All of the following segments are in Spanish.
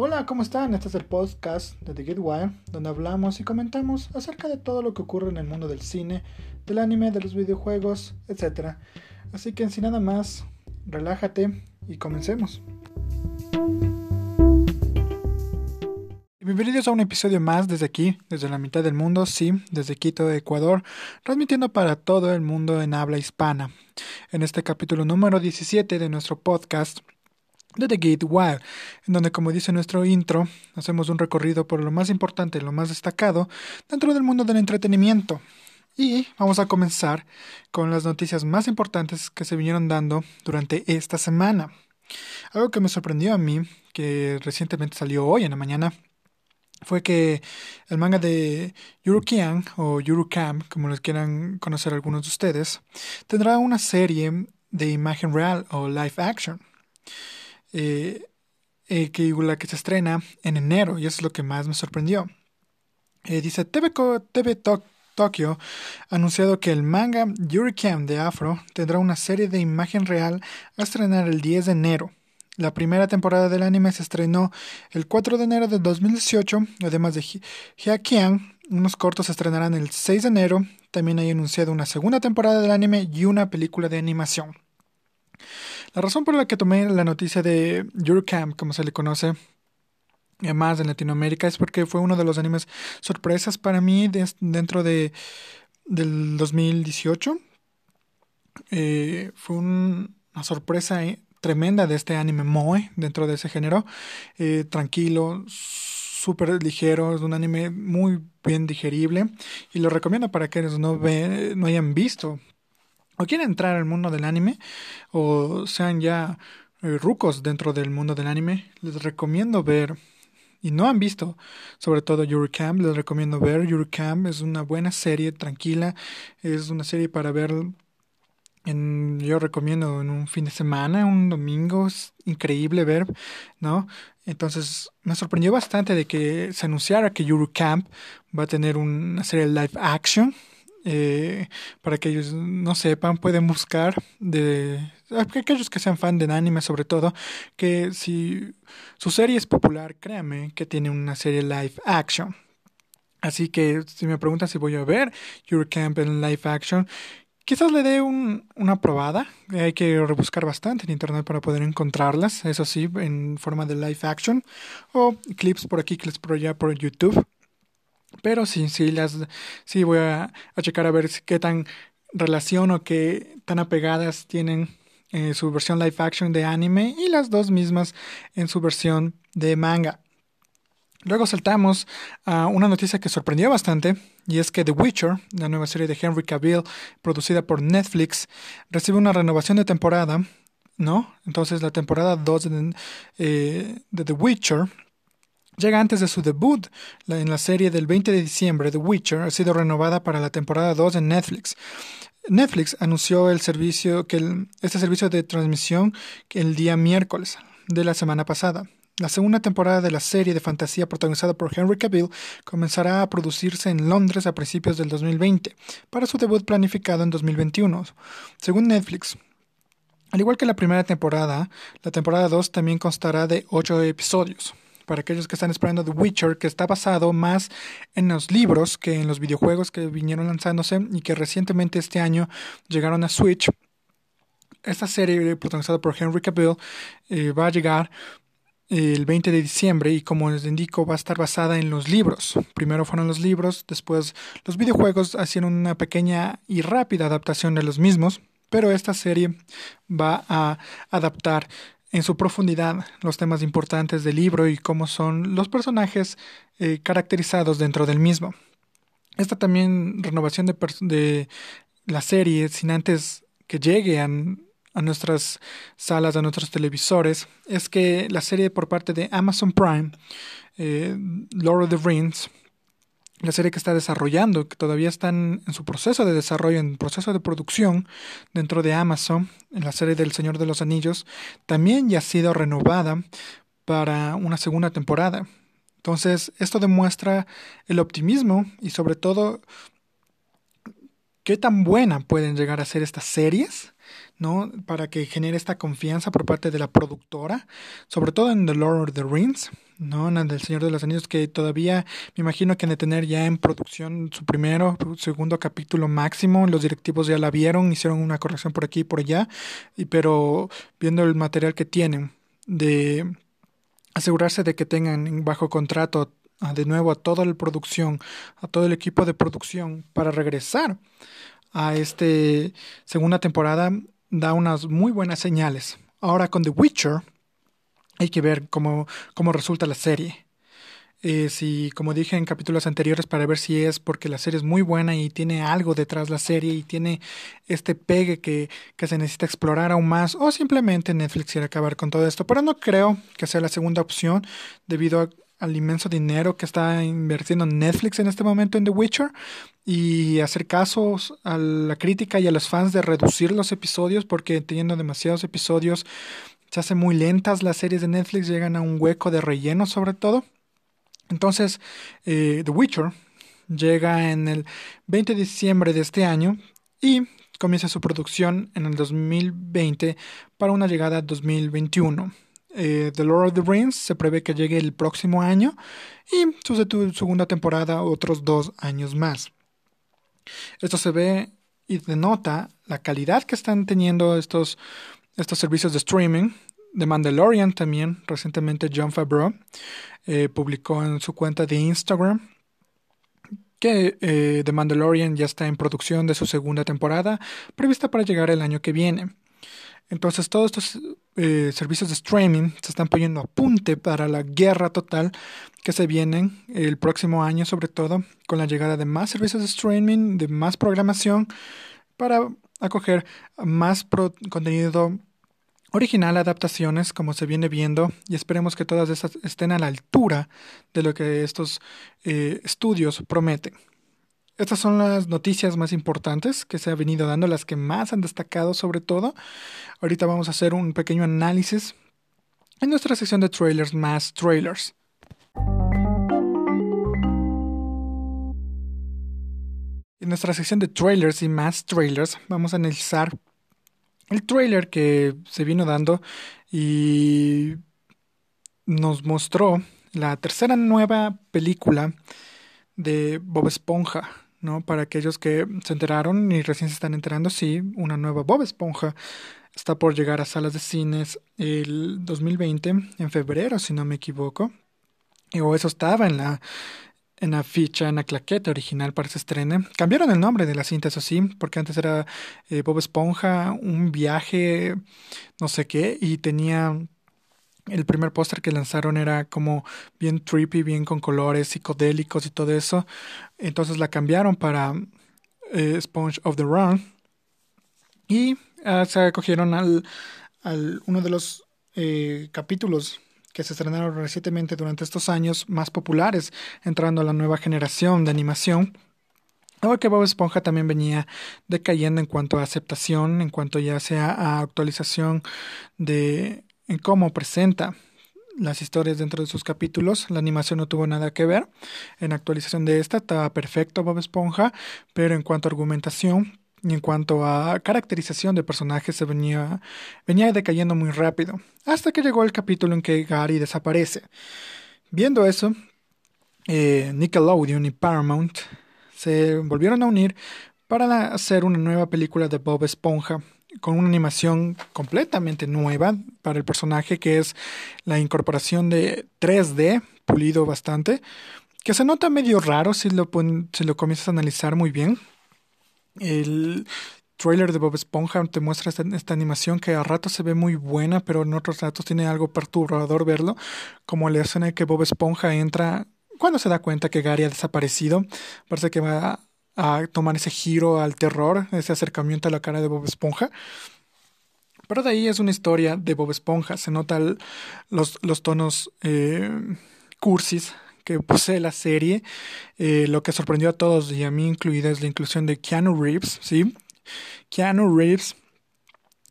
Hola, ¿cómo están? Este es el podcast de The Get Wire, donde hablamos y comentamos acerca de todo lo que ocurre en el mundo del cine, del anime, de los videojuegos, etc. Así que sin nada más, relájate y comencemos. Bienvenidos a un episodio más desde aquí, desde la mitad del mundo, sí, desde Quito, Ecuador, transmitiendo para todo el mundo en habla hispana. En este capítulo número 17 de nuestro podcast, de The Gate Wild, en donde, como dice nuestro intro, hacemos un recorrido por lo más importante lo más destacado dentro del mundo del entretenimiento. Y vamos a comenzar con las noticias más importantes que se vinieron dando durante esta semana. Algo que me sorprendió a mí, que recientemente salió hoy en la mañana, fue que el manga de Yurukian o Yurukam, como les quieran conocer algunos de ustedes, tendrá una serie de imagen real o live action. Eh, eh, que la que se estrena en enero y eso es lo que más me sorprendió. Eh, dice TV, TV Tokyo ha anunciado que el manga Yurikam de Afro tendrá una serie de imagen real a estrenar el 10 de enero. La primera temporada del anime se estrenó el 4 de enero de 2018, además de Hyakian. Unos cortos se estrenarán el 6 de enero. También hay anunciado una segunda temporada del anime y una película de animación. La razón por la que tomé la noticia de Eurocamp, como se le conoce, más en Latinoamérica, es porque fue uno de los animes sorpresas para mí dentro de del 2018. Eh, fue una sorpresa eh, tremenda de este anime Moe dentro de ese género. Eh, tranquilo, súper ligero, es un anime muy bien digerible y lo recomiendo para quienes no, ve, no hayan visto o quieren entrar al mundo del anime o sean ya eh, rucos dentro del mundo del anime. Les recomiendo ver y no han visto, sobre todo Camp, les recomiendo ver Camp, es una buena serie, tranquila, es una serie para ver yo recomiendo en un fin de semana, un domingo, es increíble ver, ¿no? Entonces me sorprendió bastante de que se anunciara que Yuru Camp va a tener una serie live action. Eh, para que ellos no sepan, pueden buscar de aquellos que sean fan de anime sobre todo, que si su serie es popular, créanme que tiene una serie live action. Así que si me preguntan si voy a ver Your Camp en live action, Quizás le dé una probada. Hay que rebuscar bastante en internet para poder encontrarlas. Eso sí, en forma de live action. O clips por aquí, clips por allá por YouTube. Pero sí, sí, las, sí voy a, checar a ver qué tan relación o qué tan apegadas tienen eh, su versión live action de anime y las dos mismas en su versión de manga. Luego saltamos a una noticia que sorprendió bastante, y es que The Witcher, la nueva serie de Henry Cavill, producida por Netflix, recibe una renovación de temporada, ¿no? Entonces la temporada 2 eh, de, The Witcher llega antes de su debut en la serie del 20 de diciembre. The Witcher ha sido renovada para la temporada 2 en Netflix. Netflix anunció el servicio que este servicio de transmisión el día miércoles de la semana pasada. La segunda temporada de la serie de fantasía protagonizada por Henry Cavill comenzará a producirse en Londres a principios del 2020, para su debut planificado en 2021. Según Netflix, al igual que la primera temporada, la temporada 2 también constará de 8 episodios. Para aquellos que están esperando The Witcher, que está basado más en los libros que en los videojuegos que vinieron lanzándose y que recientemente este año llegaron a Switch, esta serie protagonizada por Henry Cavill eh, va a llegar el 20 de diciembre y como les indico va a estar basada en los libros. Primero fueron los libros, después los videojuegos hicieron una pequeña y rápida adaptación de los mismos, pero esta serie va a adaptar en su profundidad los temas importantes del libro y cómo son los personajes eh, caracterizados dentro del mismo. Esta también renovación de, la serie sin antes que llegue a a nuestras salas, a nuestros televisores, es que la serie por parte de Amazon Prime, eh, Lord of the Rings, la serie que está desarrollando, que todavía están en su proceso de desarrollo, en proceso de producción dentro de Amazon, en la serie del Señor de los Anillos, también ya ha sido renovada para una segunda temporada. Entonces, esto demuestra el optimismo y sobre todo qué tan buena pueden llegar a ser estas series ¿no? Para que genere esta confianza por parte de la productora, sobre todo en The Lord of the Rings, ¿no? En el Señor de los Anillos, que todavía me imagino que han de tener ya en producción su primero, segundo capítulo máximo. Los directivos ya la vieron, hicieron una corrección por aquí y por allá, y, pero viendo el material que tienen, de asegurarse de que tengan bajo contrato de nuevo a toda la producción, a todo el equipo de producción para regresar a esta segunda temporada da unas muy buenas señales. Ahora con The Witcher hay que ver cómo, cómo resulta la serie. Eh, si, como dije en capítulos anteriores, para ver si es porque la serie es muy buena y tiene algo detrás la serie y tiene este pegue que, que se necesita explorar aún más, o simplemente Netflix quiere acabar con todo esto. Pero no creo que sea la segunda opción debido a al inmenso dinero que está invirtiendo Netflix en este momento en The Witcher y hacer casos a la crítica y a los fans de reducir los episodios porque teniendo demasiados episodios se hacen muy lentas las series de Netflix, llegan a un hueco de relleno sobre todo. Entonces, eh, The Witcher llega en el 20 de diciembre de este año y comienza su producción en el 2020 para una llegada 2021 eh, The Lord of the Rings se prevé que llegue el próximo año y su segunda temporada otros dos años más. Esto se ve y denota la calidad que están teniendo estos, estos servicios de streaming. The Mandalorian también, recientemente John Favreau eh, publicó en su cuenta de Instagram que eh, The Mandalorian ya está en producción de su segunda temporada, prevista para llegar el año que viene. Entonces todos estos eh, servicios de streaming se están poniendo a punte para la guerra total que se viene el próximo año, sobre todo con la llegada de más servicios de streaming, de más programación, para acoger más contenido original, adaptaciones, como se viene viendo, y esperemos que todas estas estén a la altura de lo que estos eh, estudios prometen. Estas son las noticias más importantes que se han venido dando, las que más han destacado sobre todo. Ahorita vamos a hacer un pequeño análisis en nuestra sección de trailers más trailers. En nuestra sección de trailers y más trailers vamos a analizar el trailer que se vino dando y nos mostró la tercera nueva película de Bob Esponja, ¿no? Para aquellos que se enteraron y recién se están enterando, sí, una nueva Bob Esponja está por llegar a salas de cines el 2020, en febrero, si no me equivoco. O eso estaba en la, en la ficha, en la claqueta original para ese estreno. Cambiaron el nombre de la cinta, eso sí, porque antes era eh, Bob Esponja, un viaje, no sé qué, y tenía el primer póster que lanzaron era como bien trippy, bien con colores psicodélicos y todo eso. Entonces la cambiaron para eh, Sponge of the Run. Y ah, se acogieron al, al, uno de los eh, capítulos que se estrenaron recientemente durante estos años más populares, entrando a la nueva generación de animación. Ahora que Bob Esponja también venía decayendo en cuanto a aceptación, en cuanto ya sea a actualización de en cómo presenta las historias dentro de sus capítulos. La animación no tuvo nada que ver. En actualización de esta estaba perfecto Bob Esponja, pero en cuanto a argumentación y en cuanto a caracterización de personajes se venía, venía decayendo muy rápido, hasta que llegó el capítulo en que Gary desaparece. Viendo eso, eh, Nickelodeon y Paramount se volvieron a unir para hacer una nueva película de Bob Esponja con una animación completamente nueva para el personaje, que es la incorporación de 3D, pulido bastante, que se nota medio raro si lo, si lo comienzas a analizar muy bien. El trailer de Bob Esponja te muestra esta, animación que a ratos se ve muy buena, pero en otros ratos tiene algo perturbador verlo, como la escena en que Bob Esponja entra cuando se da cuenta que Gary ha desaparecido. Parece que va a tomar ese giro al terror, ese acercamiento a la cara de Bob Esponja. Pero de ahí es una historia de Bob Esponja. Se notan los, los tonos eh, cursis que posee la serie. Eh, lo que sorprendió a todos y a mí incluida es la inclusión de Keanu Reeves, ¿sí? Keanu Reeves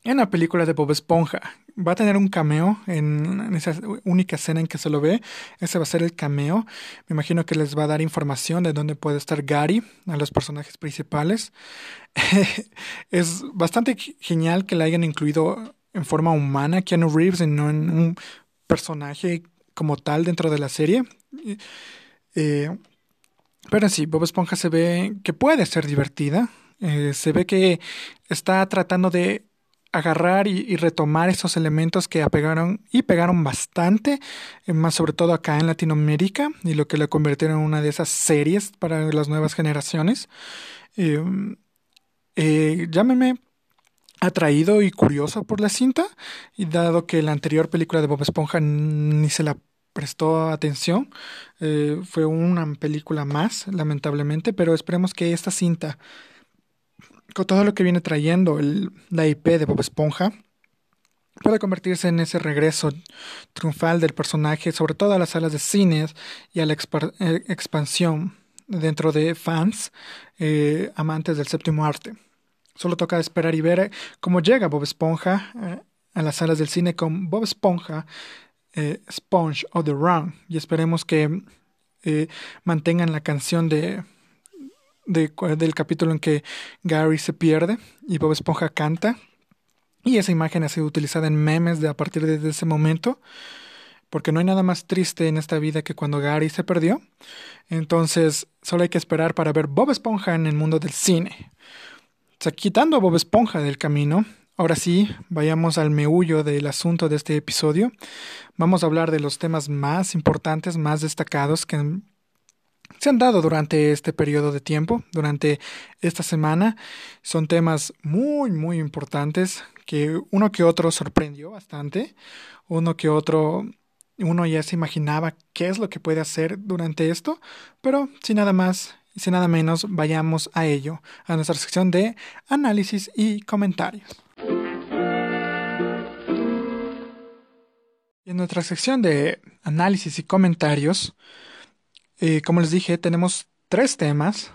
en la película de Bob Esponja. Va a tener un cameo en, esa única escena en que se lo ve. Ese va a ser el cameo. Me imagino que les va a dar información de dónde puede estar Gary a los personajes principales. es bastante genial que la hayan incluido en forma humana Keanu Reeves y no en un personaje como tal dentro de la serie. Eh, pero sí, Bob Esponja se ve que puede ser divertida. Eh, se ve que está tratando de agarrar y, retomar esos elementos que apegaron y pegaron bastante, eh, más sobre todo acá en Latinoamérica, y lo que le convirtieron en una de esas series para las nuevas generaciones. Eh, eh, llámeme atraído y curioso por la cinta, y dado que la anterior película de Bob Esponja ni se la prestó atención, fue una película más, lamentablemente, pero esperemos que esta cinta con todo lo que viene trayendo el, la IP de Bob Esponja, puede convertirse en ese regreso triunfal del personaje, sobre todo a las salas de cines y a la eh, expansión dentro de fans eh, amantes del séptimo arte. Solo toca esperar y ver cómo llega Bob Esponja eh, a las salas del cine con Bob Esponja, Sponge o The Run. Y esperemos que mantengan la canción de del capítulo en que Gary se pierde y Bob Esponja canta. Y esa imagen ha sido utilizada en memes de a partir de ese momento. Porque no hay nada más triste en esta vida que cuando Gary se perdió. Entonces, solo hay que esperar para ver Bob Esponja en el mundo del cine. O sea, quitando a Bob Esponja del camino, ahora sí, vayamos al meullo del asunto de este episodio. Vamos a hablar de los temas más importantes, más destacados que se han dado durante este periodo de tiempo, durante esta semana. Son temas muy, muy importantes que uno que otro sorprendió bastante, uno que otro, uno ya se imaginaba qué es lo que puede hacer durante esto, pero sin nada más y sin nada menos, vayamos a ello, a nuestra sección de análisis y comentarios. en nuestra sección de análisis y comentarios, eh, como les dije, tenemos tres temas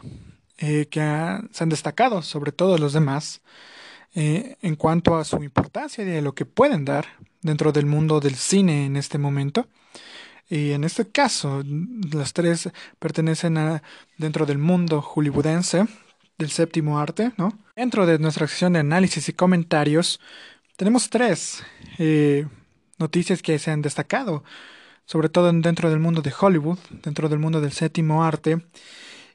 eh, que se han destacado sobre todos los demás eh, en cuanto a su importancia y de lo que pueden dar dentro del mundo del cine en este momento. Y en este caso, las tres pertenecen a dentro del mundo hollywoodense del séptimo arte, ¿no? Dentro de nuestra sección de análisis y comentarios, tenemos tres noticias que se han destacado sobre todo dentro del mundo de Hollywood, dentro del mundo del séptimo arte.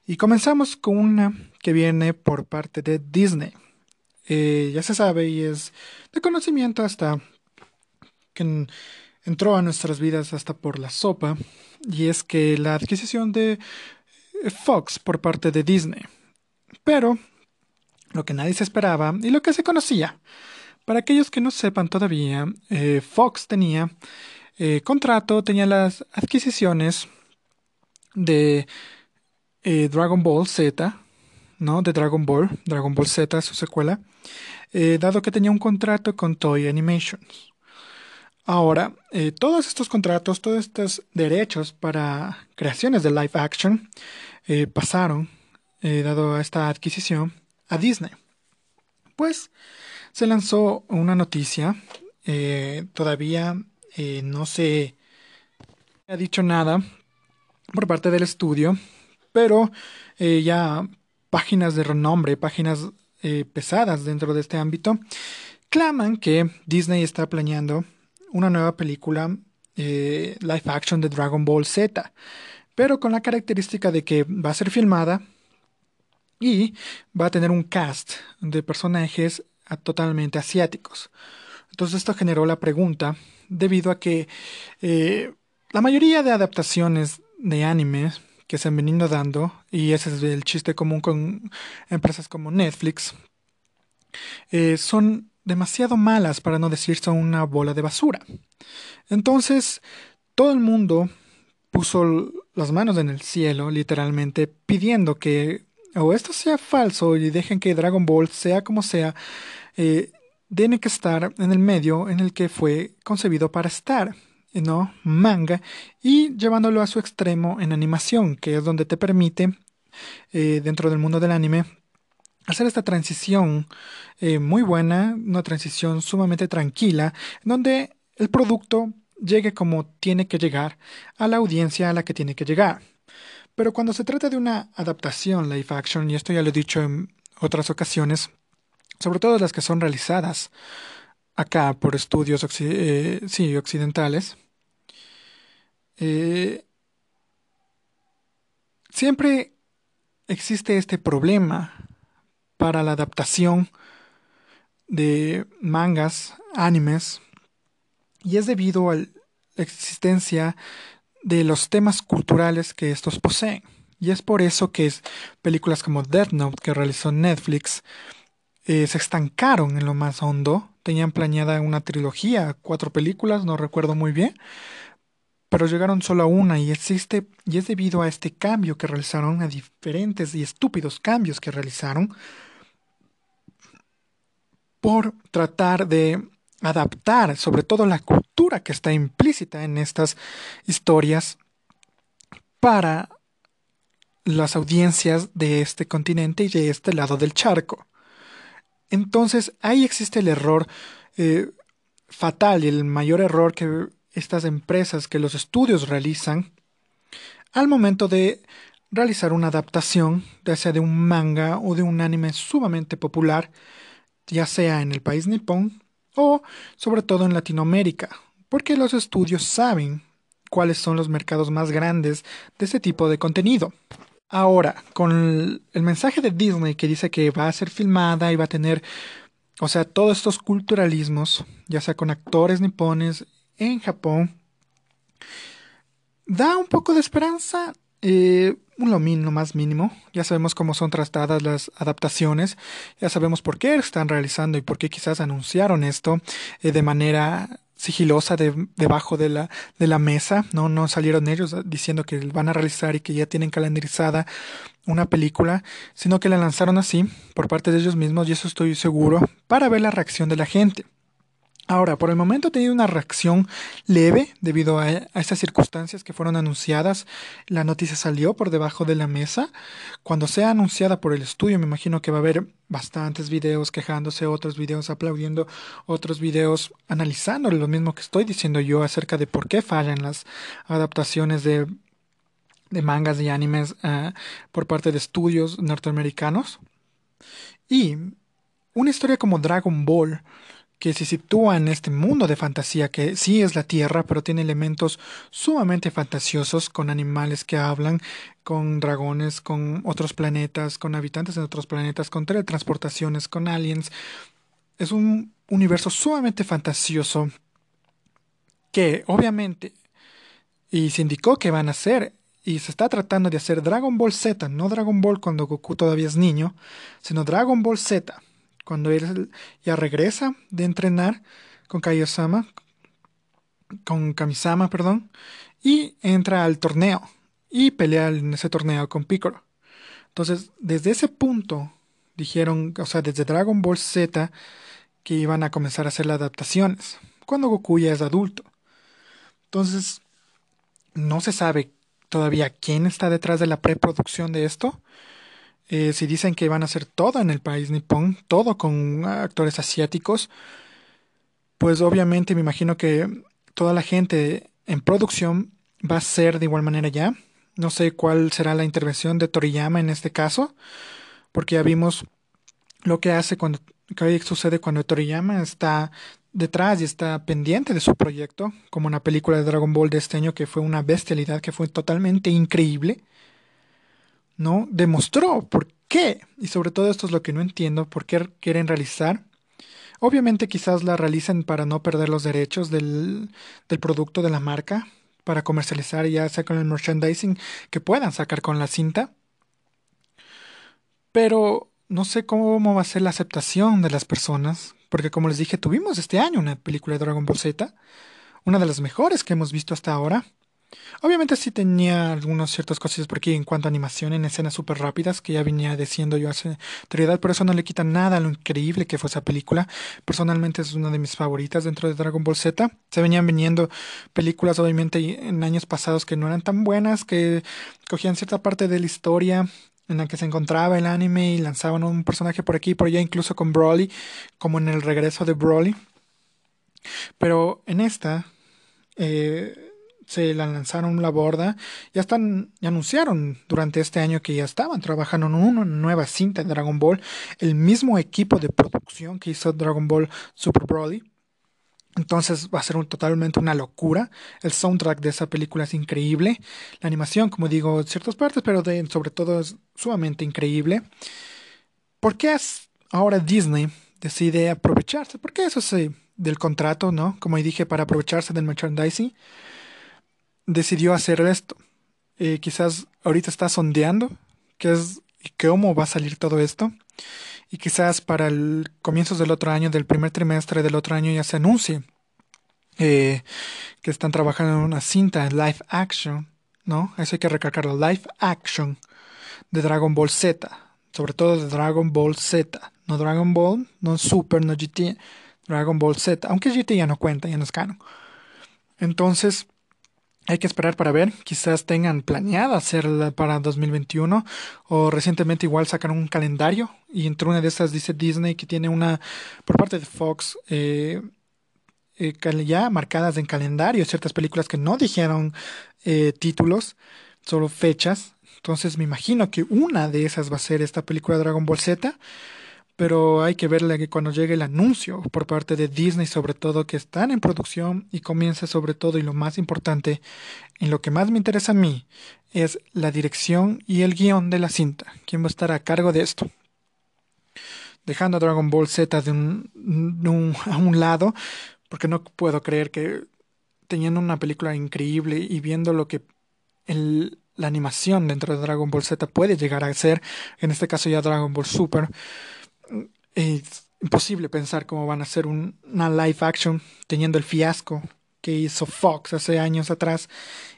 Y comenzamos con una que viene por parte de Disney. Eh, ya se sabe y es de conocimiento hasta que entró a nuestras vidas hasta por la sopa, y es que la adquisición de eh, Fox por parte de Disney. Pero lo que nadie se esperaba y lo que se conocía. Para aquellos que no sepan todavía, eh, Fox tenía eh, contrato tenía las adquisiciones de eh, Dragon Ball Z, ¿no? De Dragon Ball, Dragon Ball Z, su secuela, eh, dado que tenía un contrato con Toy Animations. Ahora, todos estos contratos, todos estos derechos para creaciones de live action pasaron, dado a esta adquisición, a Disney. Pues se lanzó una noticia, todavía eh, no se ha dicho nada por parte del estudio, pero eh, ya páginas de renombre, páginas eh, pesadas dentro de este ámbito, claman que Disney está planeando una nueva película live action de Dragon Ball Z, pero con la característica de que va a ser filmada y va a tener un cast de personajes totalmente asiáticos. Entonces esto generó la pregunta debido a que eh, la mayoría de adaptaciones de anime que se han venido dando, y ese es el chiste común con empresas como Netflix, eh, son demasiado malas para no decir son una bola de basura. Entonces, todo el mundo puso las manos en el cielo, literalmente, pidiendo que o esto sea falso y dejen que Dragon Ball, sea como sea, eh, tiene que estar en el medio en el que fue concebido para estar, ¿no? Manga, y llevándolo a su extremo en animación, que es donde te permite, eh, dentro del mundo del anime, hacer esta transición eh, muy buena, una transición sumamente tranquila, donde el producto llegue como tiene que llegar a la audiencia a la que tiene que llegar. Pero cuando se trata de una adaptación live action, y esto ya lo he dicho en otras ocasiones, sobre todo las que son realizadas acá por estudios eh, occidentales, eh, siempre existe este problema para la adaptación de mangas, animes, y es debido a la existencia de los temas culturales que estos poseen. Y es por eso que películas como Death Note que realizó Netflix eh, se estancaron en lo más hondo. Tenían planeada una trilogía, cuatro películas, no recuerdo muy bien, pero llegaron solo a una y existe y es debido a este cambio que realizaron, a diferentes y estúpidos cambios que realizaron por tratar de adaptar sobre todo la cultura que está implícita en estas historias para las audiencias de este continente y de este lado del charco. Entonces ahí existe el error eh, fatal y el mayor error que estas empresas, que los estudios realizan al momento de realizar una adaptación, ya sea de un manga o de un anime sumamente popular, ya sea en el país nipón o sobre todo en Latinoamérica, porque los estudios saben cuáles son los mercados más grandes de este tipo de contenido. Ahora, con el, mensaje de Disney que dice que va a ser filmada y va a tener, o sea, todos estos culturalismos, ya sea con actores nipones en Japón, da un poco de esperanza, eh, lo mínimo, más mínimo. Ya sabemos cómo son tratadas las adaptaciones, ya sabemos por qué están realizando y por qué quizás anunciaron esto eh, de manera sigilosa debajo de la, de la mesa, ¿no? No salieron ellos diciendo que van a realizar y que ya tienen calendarizada una película, sino que la lanzaron así por parte de ellos mismos y eso estoy seguro para ver la reacción de la gente. Ahora, por el momento he tenido una reacción leve debido a, estas circunstancias que fueron anunciadas. La noticia salió por debajo de la mesa. Cuando sea anunciada por el estudio, me imagino que va a haber bastantes videos quejándose, otros videos aplaudiendo, otros videos analizando lo mismo que estoy diciendo yo acerca de por qué fallan las adaptaciones de, mangas y animes eh, por parte de estudios norteamericanos. Y una historia como Dragon Ball que se sitúa en este mundo de fantasía que sí es la Tierra, pero tiene elementos sumamente fantasiosos, con animales que hablan, con dragones, con otros planetas, con habitantes de otros planetas, con teletransportaciones, con aliens. Es un universo sumamente fantasioso que obviamente y se indicó que van a hacer y se está tratando de hacer Dragon Ball Z, no Dragon Ball cuando Goku todavía es niño, sino Dragon Ball Z cuando él ya regresa de entrenar con Kaiosama, con Kamisama, perdón, y entra al torneo y pelea en ese torneo con Piccolo. Entonces, desde ese punto dijeron, o sea, desde Dragon Ball Z que iban a comenzar a hacer las adaptaciones, cuando Goku ya es adulto. Entonces, no se sabe todavía quién está detrás de la preproducción de esto, eh, si dicen que van a hacer todo en el país nipón, todo con actores asiáticos, pues obviamente me imagino que toda la gente en producción va a ser de igual manera ya. No sé cuál será la intervención de Toriyama en este caso, porque ya vimos lo que hace cuando que sucede cuando Toriyama está detrás y está pendiente de su proyecto, como una película de Dragon Ball de este año que fue una bestialidad, que fue totalmente increíble. ¿No? Demostró por qué, y sobre todo esto es lo que no entiendo, por qué quieren realizar. Obviamente quizás la realicen para no perder los derechos del, del producto de la marca, para comercializar ya sea con el merchandising que puedan sacar con la cinta. Pero no sé cómo va a ser la aceptación de las personas, porque como les dije, tuvimos este año una película de Dragon Ball Z, una de las mejores que hemos visto hasta ahora. Obviamente sí tenía algunas ciertas cosas por aquí en cuanto a animación en escenas súper rápidas que ya venía diciendo yo hace anterioridad, pero eso no le quita nada a lo increíble que fue esa película. Personalmente es una de mis favoritas dentro de Dragon Ball Z. Se venían viniendo películas obviamente en años pasados que no eran tan buenas, que cogían cierta parte de la historia en la que se encontraba el anime y lanzaban un personaje por aquí y por allá, incluso con Broly, como en el regreso de Broly. Pero en esta eh, se la lanzaron la borda. Ya están, anunciaron durante este año que ya estaban trabajando en una nueva cinta de Dragon Ball. El mismo equipo de producción que hizo Dragon Ball Super Broly. Entonces va a ser totalmente una locura. El soundtrack de esa película es increíble. La animación, como digo, en ciertas partes, pero sobre todo es sumamente increíble. ¿Por qué ahora Disney decide aprovecharse? Porque eso sí, del contrato, ¿no? Como dije, para aprovecharse del merchandising, decidió hacer esto. Eh, quizás ahorita está sondeando qué es y cómo va a salir todo esto y quizás para el comienzos del otro año, del primer trimestre del otro año ya se anuncie eh, que están trabajando en una cinta live action, ¿no? Eso hay que recalcarlo, live action de Dragon Ball Z, sobre todo de Dragon Ball Z, no Dragon Ball, no Super, no GT, Dragon Ball Z, aunque GT ya no cuenta, ya no es canon. Entonces, hay que esperar para ver. Quizás tengan planeado hacerla para 2021 o recientemente igual sacaron un calendario y entre una de esas dice Disney que tiene una por parte de Fox eh, eh, ya marcadas en calendario ciertas películas que no dijeron eh, títulos, solo fechas. Entonces me imagino que una de esas va a ser esta película Dragon Ball Z pero hay que verle que cuando llegue el anuncio por parte de Disney, sobre todo que están en producción y comience sobre todo y lo más importante, en lo que más me interesa a mí, es la dirección y el guion de la cinta. ¿Quién va a estar a cargo de esto? Dejando a Dragon Ball Z de un, a un lado, porque no puedo creer que teniendo una película increíble y viendo lo que la animación dentro de Dragon Ball Z puede llegar a ser, en este caso ya Dragon Ball Super, es imposible pensar cómo van a hacer una live action teniendo el fiasco que hizo Fox hace años atrás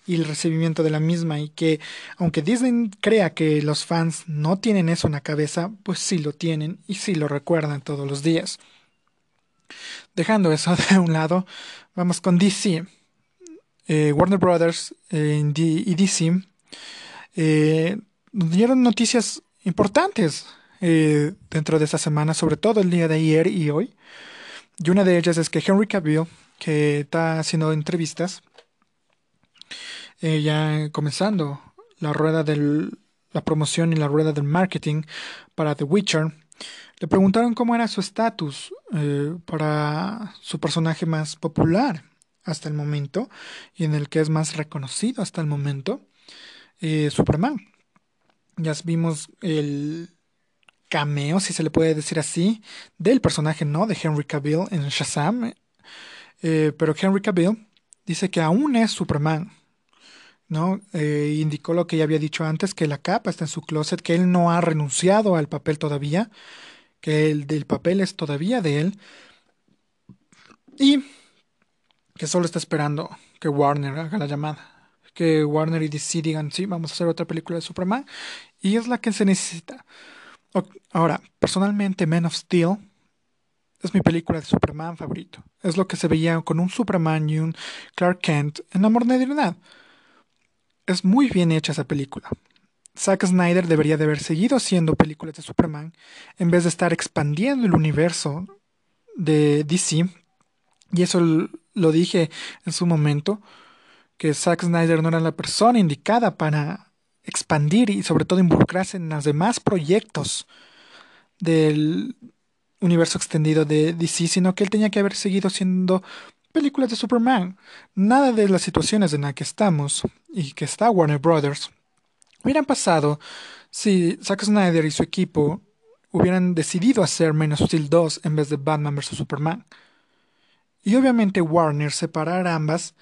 y el recibimiento de la misma y que aunque Disney crea que los fans no tienen eso en la cabeza, pues sí lo tienen y sí lo recuerdan todos los días. Dejando eso de un lado, vamos con DC. Eh, Warner Brothers eh, y DC eh, dieron noticias importantes eh, dentro de esta semana, sobre todo el día de ayer y hoy. Y una de ellas es que Henry Cavill, que está haciendo entrevistas, eh, ya comenzando la rueda de la promoción y la rueda del marketing para The Witcher, le preguntaron cómo era su estatus eh, para su personaje más popular hasta el momento y en el que es más reconocido hasta el momento, Superman. Ya vimos el cameo, si se le puede decir así, del personaje, ¿no? De Henry Cavill en Shazam. Eh, pero Henry Cavill dice que aún es Superman, ¿no? Eh, indicó lo que ya había dicho antes, que la capa está en su closet, que él no ha renunciado al papel todavía, que el del papel es todavía de él. Y que solo está esperando que Warner haga la llamada. Que Warner y DC digan, sí, vamos a hacer otra película de Superman. Y es la que se necesita. Ahora, personalmente Man of Steel es mi película de Superman favorito. Es lo que se veía con un Superman y un Clark Kent en la modernidad. Es muy bien hecha esa película. Zack Snyder debería de haber seguido haciendo películas de Superman en vez de estar expandiendo el universo de DC. Y eso lo dije en su momento, que Zack Snyder no era la persona indicada para expandir y sobre todo involucrarse en los demás proyectos del universo extendido de DC, sino que él tenía que haber seguido haciendo películas de Superman. Nada de las situaciones en las que estamos y que está Warner Brothers hubieran pasado si Zack Snyder y su equipo hubieran decidido hacer Man of Steel 2 en vez de Batman vs. Superman. Y obviamente Warner separar ambas,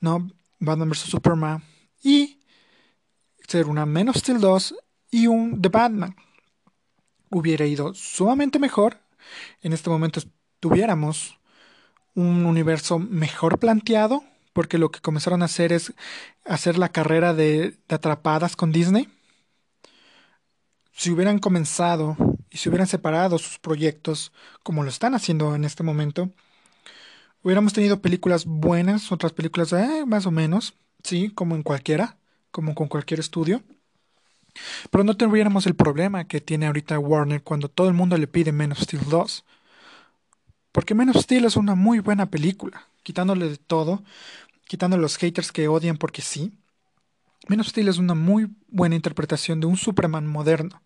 ¿no? Batman vs. Superman y ser una Man of Steel 2 y un The Batman. Hubiera ido sumamente mejor. En este momento tuviéramos un universo mejor planteado, porque lo que comenzaron a hacer es hacer la carrera de, de atrapadas con Disney. Si hubieran comenzado y si hubieran separado sus proyectos como lo están haciendo en este momento, hubiéramos tenido películas buenas, otras películas eh, más o menos, sí, como en cualquiera como con cualquier estudio. Pero no tuviéramos el problema que tiene ahorita Warner cuando todo el mundo le pide Man of Steel 2. Porque Man of Steel es una muy buena película, quitándole de todo, quitando los haters que odian porque sí. Man of Steel es una muy buena interpretación de un Superman moderno.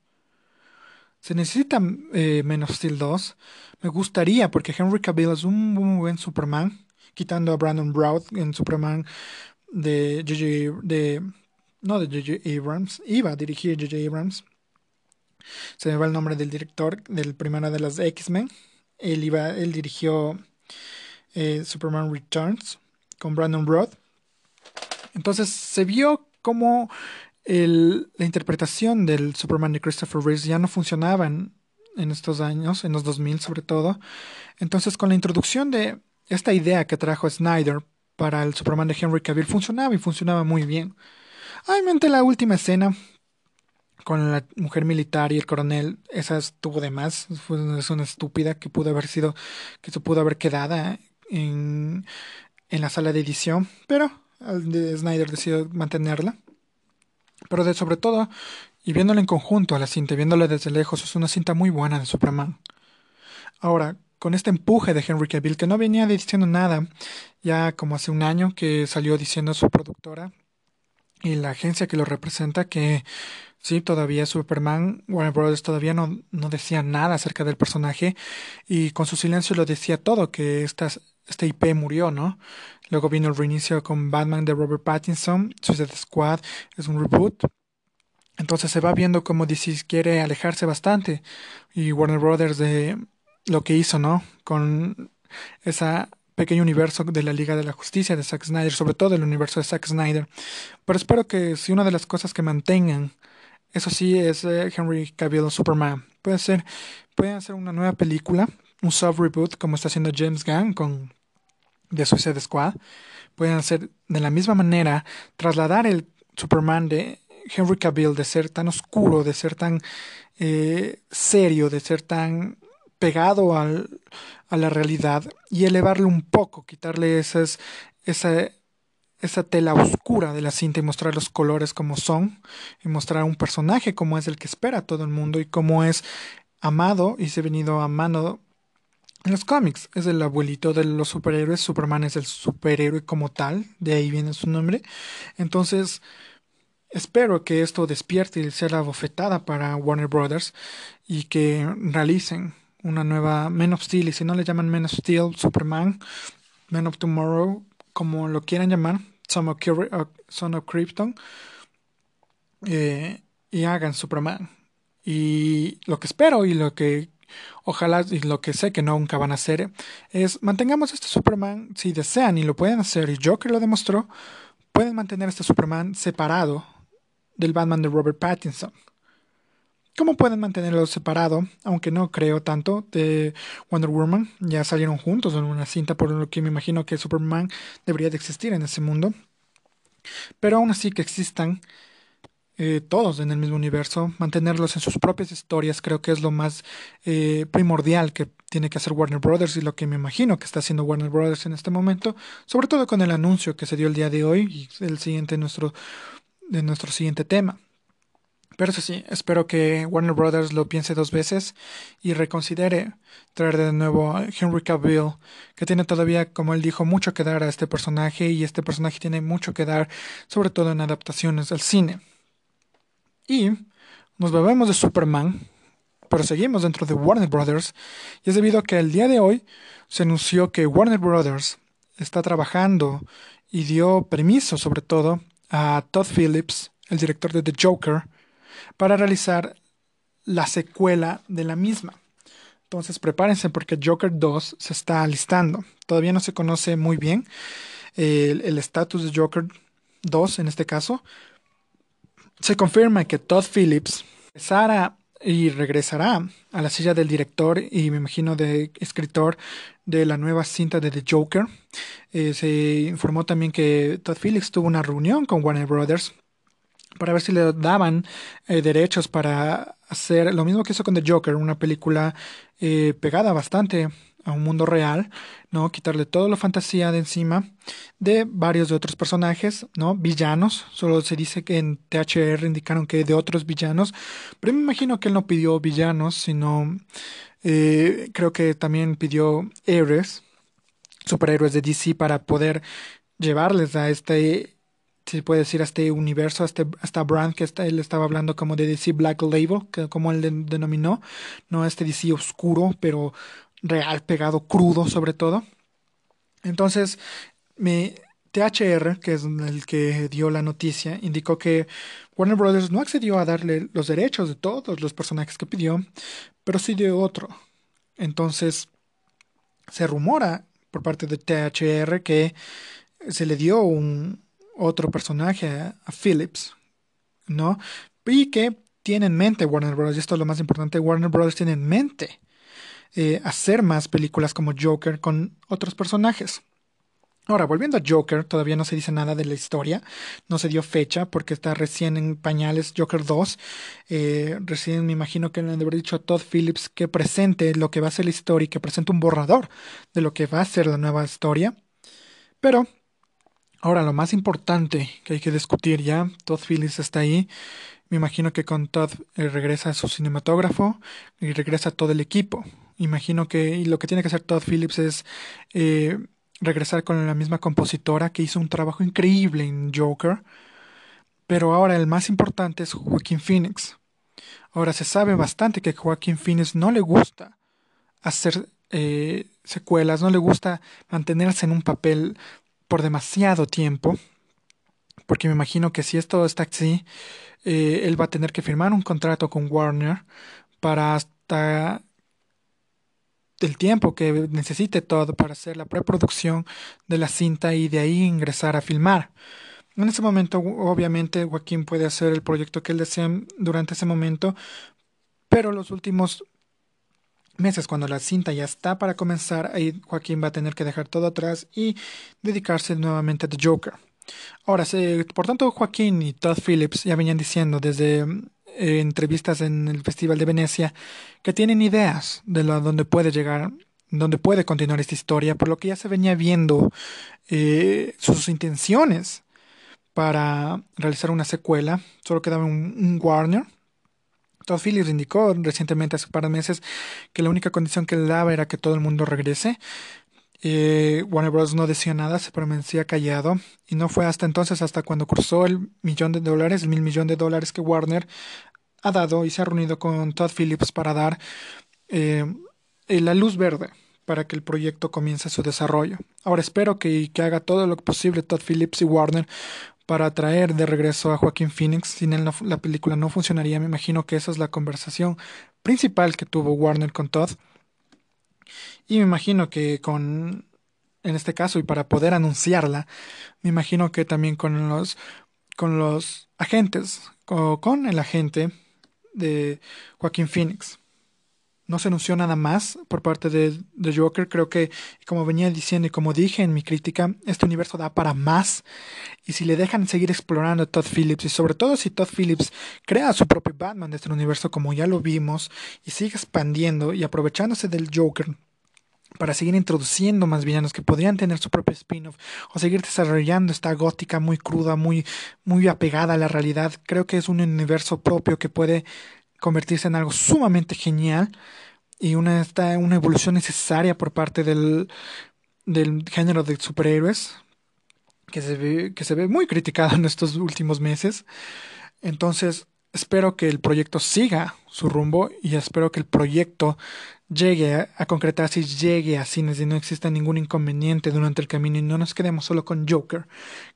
Se necesita eh, of Steel 2. Me gustaría, porque Henry Cavill es un muy buen Superman, quitando a Brandon Brown en Superman de J.J. de no de J.J. Abrams, iba a dirigir J.J. Abrams. Se me el nombre del director del primero de las X-Men. Él él dirigió eh, Superman Returns con Brandon Broad. Entonces se vio como el, la interpretación del Superman de Christopher Reeves ya no funcionaba en, en, estos años, en los 2000 sobre todo. Entonces con la introducción de esta idea que trajo Snyder para el Superman de Henry Cavill funcionaba y funcionaba muy bien. Obviamente la última escena con la mujer militar y el coronel, esa estuvo de más, es una estúpida que pudo haber sido, que se pudo haber quedado en, en la sala de edición, pero Snyder decidió mantenerla. Pero de sobre todo, y viéndola en conjunto a la cinta, viéndola desde lejos, es una cinta muy buena de Superman. Ahora, con este empuje de Henry Cavill, que no venía diciendo nada, ya como hace un año que salió diciendo su productora y la agencia que lo representa que sí, todavía Superman, Warner Brothers todavía no, no decía nada acerca del personaje y con su silencio lo decía todo, que esta, este IP murió, ¿no? Luego vino el reinicio con Batman de Robert Pattinson, Suicide Squad es un reboot. Entonces se va viendo como DC quiere alejarse bastante y Warner Brothers de lo que hizo, ¿no? Con esa pequeño universo de la Liga de la Justicia de Zack Snyder, sobre todo el universo de Zack Snyder. Pero espero que si una de las cosas que mantengan, eso sí, es eh, Henry Cavill Superman. Puede ser, pueden hacer una nueva película, un soft reboot como está haciendo James Gunn con The Suicide Squad. Pueden hacer de la misma manera, trasladar el Superman de Henry Cavill de ser tan oscuro, de ser tan eh, serio, de ser tan pegado al, a la realidad y elevarle un poco, quitarle esas, esa, esa tela oscura de la cinta y mostrar los colores como son y mostrar un personaje como es el que espera todo el mundo y como es amado y se ha venido amando en los cómics. Es el abuelito de los superhéroes, Superman es el superhéroe como tal, de ahí viene su nombre. Entonces, espero que esto despierte y sea la bofetada para Warner Brothers y que realicen una nueva Men of Steel, y si no le llaman Men of Steel, Superman, Men of Tomorrow, como lo quieran llamar, Son of, uh, Krypton, eh, y hagan Superman. Y lo que espero y lo que ojalá y lo que sé que nunca van a hacer es mantengamos este Superman si desean y lo pueden hacer y Joker lo demostró pueden mantener este Superman separado del Batman de Robert Pattinson ¿Cómo pueden mantenerlo separado? Aunque no creo tanto de Wonder Woman. Ya salieron juntos en una cinta, por lo que me imagino que Superman debería de existir en ese mundo. Pero aún así que existan eh, todos en el mismo universo, mantenerlos en sus propias historias, creo que es lo más eh, primordial que tiene que hacer Warner Brothers y lo que me imagino que está haciendo Warner Brothers en este momento, sobre todo con el anuncio que se dio el día de hoy y el siguiente nuestro, de nuestro siguiente tema. Pero eso sí, espero que Warner Brothers lo piense dos veces y reconsidere traer de nuevo a Henry Cavill, que tiene todavía, como él dijo, mucho que dar a este personaje y este personaje tiene mucho que dar, sobre todo en adaptaciones al cine. Y nos bebemos de Superman, pero seguimos dentro de Warner Brothers, y es debido a que el día de hoy se anunció que Warner Brothers está trabajando y dio permiso, sobre todo, a Todd Phillips, el director de The Joker, para realizar la secuela de la misma. Entonces prepárense porque Joker 2 se está alistando. Todavía no se conoce muy bien el estatus de Joker 2 en este caso. Se confirma que Todd Phillips regresará y regresará a la silla del director y me imagino de escritor de la nueva cinta de The Joker. Eh, se informó también que Todd Phillips tuvo una reunión con Warner Brothers para ver si le daban eh, derechos para hacer lo mismo que hizo con The Joker, una película eh, pegada bastante a un mundo real, ¿no? Quitarle toda la fantasía de encima de varios de otros personajes, ¿no? Villanos, solo se dice que en THR indicaron que de otros villanos, pero me imagino que él no pidió villanos, sino eh, creo que también pidió héroes, superhéroes de DC para poder llevarles a este se puede decir, a este universo, a, este, esta brand que está, él estaba hablando como de DC Black Label, que como él denominó, no este DC oscuro, pero real, pegado, crudo sobre todo. Entonces, mi THR, que es el que dio la noticia, indicó que Warner Brothers no accedió a darle los derechos de todos los personajes que pidió, pero sí de otro. Entonces, se rumora por parte de THR que se le dio un, otro personaje a Phillips, ¿no? Y que tiene en mente Warner Bros. Y esto es lo más importante, Warner Bros. tiene en mente eh, hacer más películas como Joker con otros personajes. Ahora, volviendo a Joker, todavía no se dice nada de la historia, no se dio fecha porque está recién en pañales Joker 2. Eh, recién me imagino que le han de haber dicho a Todd Phillips que presente lo que va a ser la historia y que presente un borrador de lo que va a ser la nueva historia. Pero Ahora, lo más importante que hay que discutir ya, Todd Phillips está ahí. Me imagino que con Todd eh, regresa su cinematógrafo y regresa todo el equipo. Imagino que lo que tiene que hacer Todd Phillips es eh, regresar con la misma compositora que hizo un trabajo increíble en Joker. Pero ahora el más importante es Joaquín Phoenix. Ahora se sabe bastante que Joaquín Phoenix no le gusta hacer eh, secuelas, no le gusta mantenerse en un papel por demasiado tiempo, porque me imagino que si esto está así, eh, él va a tener que firmar un contrato con Warner para hasta el tiempo que necesite todo para hacer la preproducción de la cinta y de ahí ingresar a filmar. En ese momento, obviamente, Joaquín puede hacer el proyecto que él desea durante ese momento, pero los últimos meses, cuando la cinta ya está para comenzar, ahí Joaquín va a tener que dejar todo atrás y dedicarse nuevamente a The Joker. Ahora, por tanto, Joaquín y Todd Phillips ya venían diciendo desde eh, entrevistas en el Festival de Venecia que tienen ideas de la, dónde puede llegar, dónde puede continuar esta historia, por lo que ya se venía viendo eh, sus intenciones para realizar una secuela. Solo quedaba un Warner Todd Phillips indicó recientemente, hace un par de meses, que la única condición que le daba era que todo el mundo regrese. Eh, Warner Bros. no decía nada, se permanecía callado. Y no fue hasta entonces, hasta cuando cruzó el millón de dólares, el mil millón de dólares que Warner ha dado y se ha reunido con Todd Phillips para dar eh, la luz verde para que el proyecto comience su desarrollo. Ahora espero que, que haga todo lo posible Todd Phillips y Warner para traer de regreso a Joaquín Phoenix. Sin él la película no funcionaría. Me imagino que esa es la conversación principal que tuvo Warner con Todd. Y me imagino que con, en este caso, y para poder anunciarla, me imagino que también con los, con los agentes, o con el agente de Joaquín Phoenix no se anunció nada más por parte de, Joker. Creo que, como venía diciendo y como dije en mi crítica, este universo da para más. Y si le dejan seguir explorando a Todd Phillips, y sobre todo si Todd Phillips crea su propio Batman de este universo, como ya lo vimos, y sigue expandiendo y aprovechándose del Joker para seguir introduciendo más villanos que podrían tener su propio spin-off o seguir desarrollando esta gótica muy cruda, muy, muy apegada a la realidad. Creo que es un universo propio que puede convertirse en algo sumamente genial y una, una evolución necesaria por parte del, del género de superhéroes que se, ve, que se ve muy criticado en estos últimos meses. Entonces, espero que el proyecto siga su rumbo y espero que el proyecto llegue a, a, concretarse y llegue a cines y no exista ningún inconveniente durante el camino y no nos quedemos solo con Joker,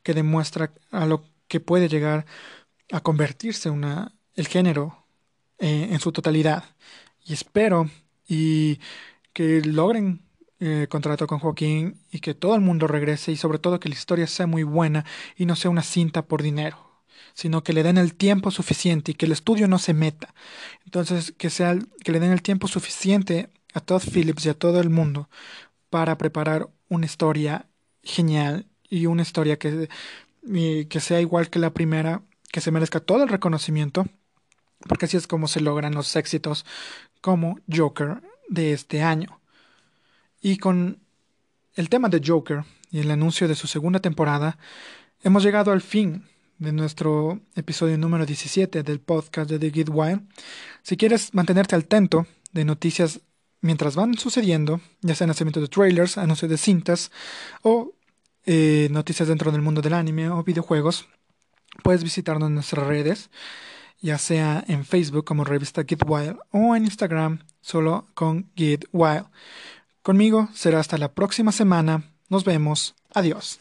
que demuestra a lo que puede llegar a convertirse una, el género eh, en su totalidad. Y espero y que logren eh, contrato con Joaquín y que todo el mundo regrese y sobre todo que la historia sea muy buena y no sea una cinta por dinero sino que le den el tiempo suficiente y que el estudio no se meta. Entonces, que, sea, que le den el tiempo suficiente a Todd Phillips y a todo el mundo para preparar una historia genial y una historia que, que sea igual que la primera, que se merezca todo el reconocimiento porque así es como se logran los éxitos como Joker de este año. Y con el tema de Joker y el anuncio de su segunda temporada, hemos llegado al fin de nuestro episodio número 17 del podcast de The Wild. Si quieres mantenerte al tanto de noticias mientras van sucediendo, ya sea nacimiento de trailers, anuncios de cintas o eh, noticias dentro del mundo del anime o videojuegos, puedes visitarnos en nuestras redes, ya sea en Facebook como revista Git Wild o en Instagram solo con Git Wild. Conmigo será hasta la próxima semana. Nos vemos. Adiós.